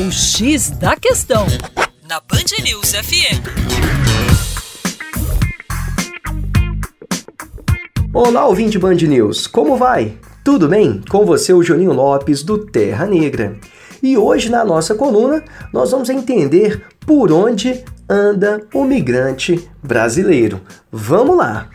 O X da Questão, na Band News FM. Olá, ouvinte Band News, como vai? Tudo bem? Com você, o Juninho Lopes, do Terra Negra. E hoje, na nossa coluna, nós vamos entender por onde anda o migrante brasileiro. Vamos lá!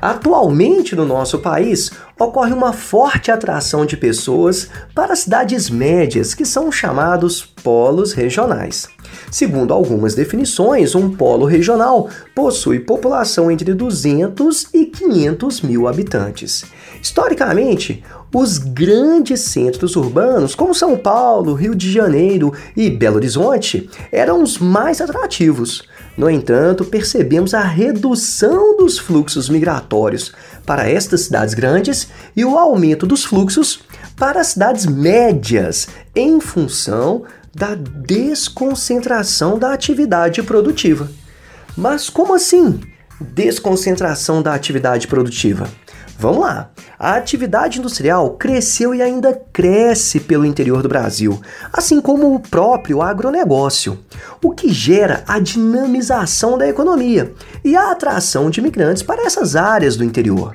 Atualmente no nosso país ocorre uma forte atração de pessoas para cidades médias, que são chamados polos regionais. Segundo algumas definições, um polo regional possui população entre 200 e 500 mil habitantes. Historicamente, os grandes centros urbanos, como São Paulo, Rio de Janeiro e Belo Horizonte, eram os mais atrativos. No entanto, percebemos a redução dos fluxos migratórios para estas cidades grandes e o aumento dos fluxos para as cidades médias, em função da desconcentração da atividade produtiva. Mas como assim? Desconcentração da atividade produtiva. Vamos lá. A atividade industrial cresceu e ainda cresce pelo interior do Brasil, assim como o próprio agronegócio, o que gera a dinamização da economia e a atração de imigrantes para essas áreas do interior.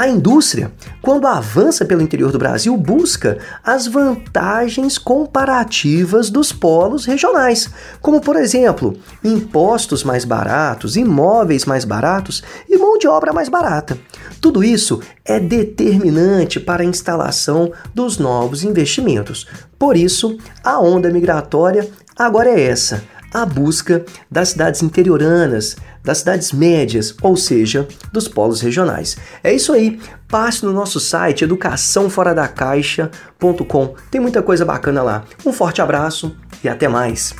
A indústria, quando avança pelo interior do Brasil, busca as vantagens comparativas dos polos regionais, como, por exemplo, impostos mais baratos, imóveis mais baratos e mão de obra mais barata. Tudo isso é determinante para a instalação dos novos investimentos. Por isso, a onda migratória agora é essa: a busca das cidades interioranas, das cidades médias, ou seja, dos polos regionais. É isso aí. Passe no nosso site educaçãoforadacaixa.com. Tem muita coisa bacana lá. Um forte abraço e até mais.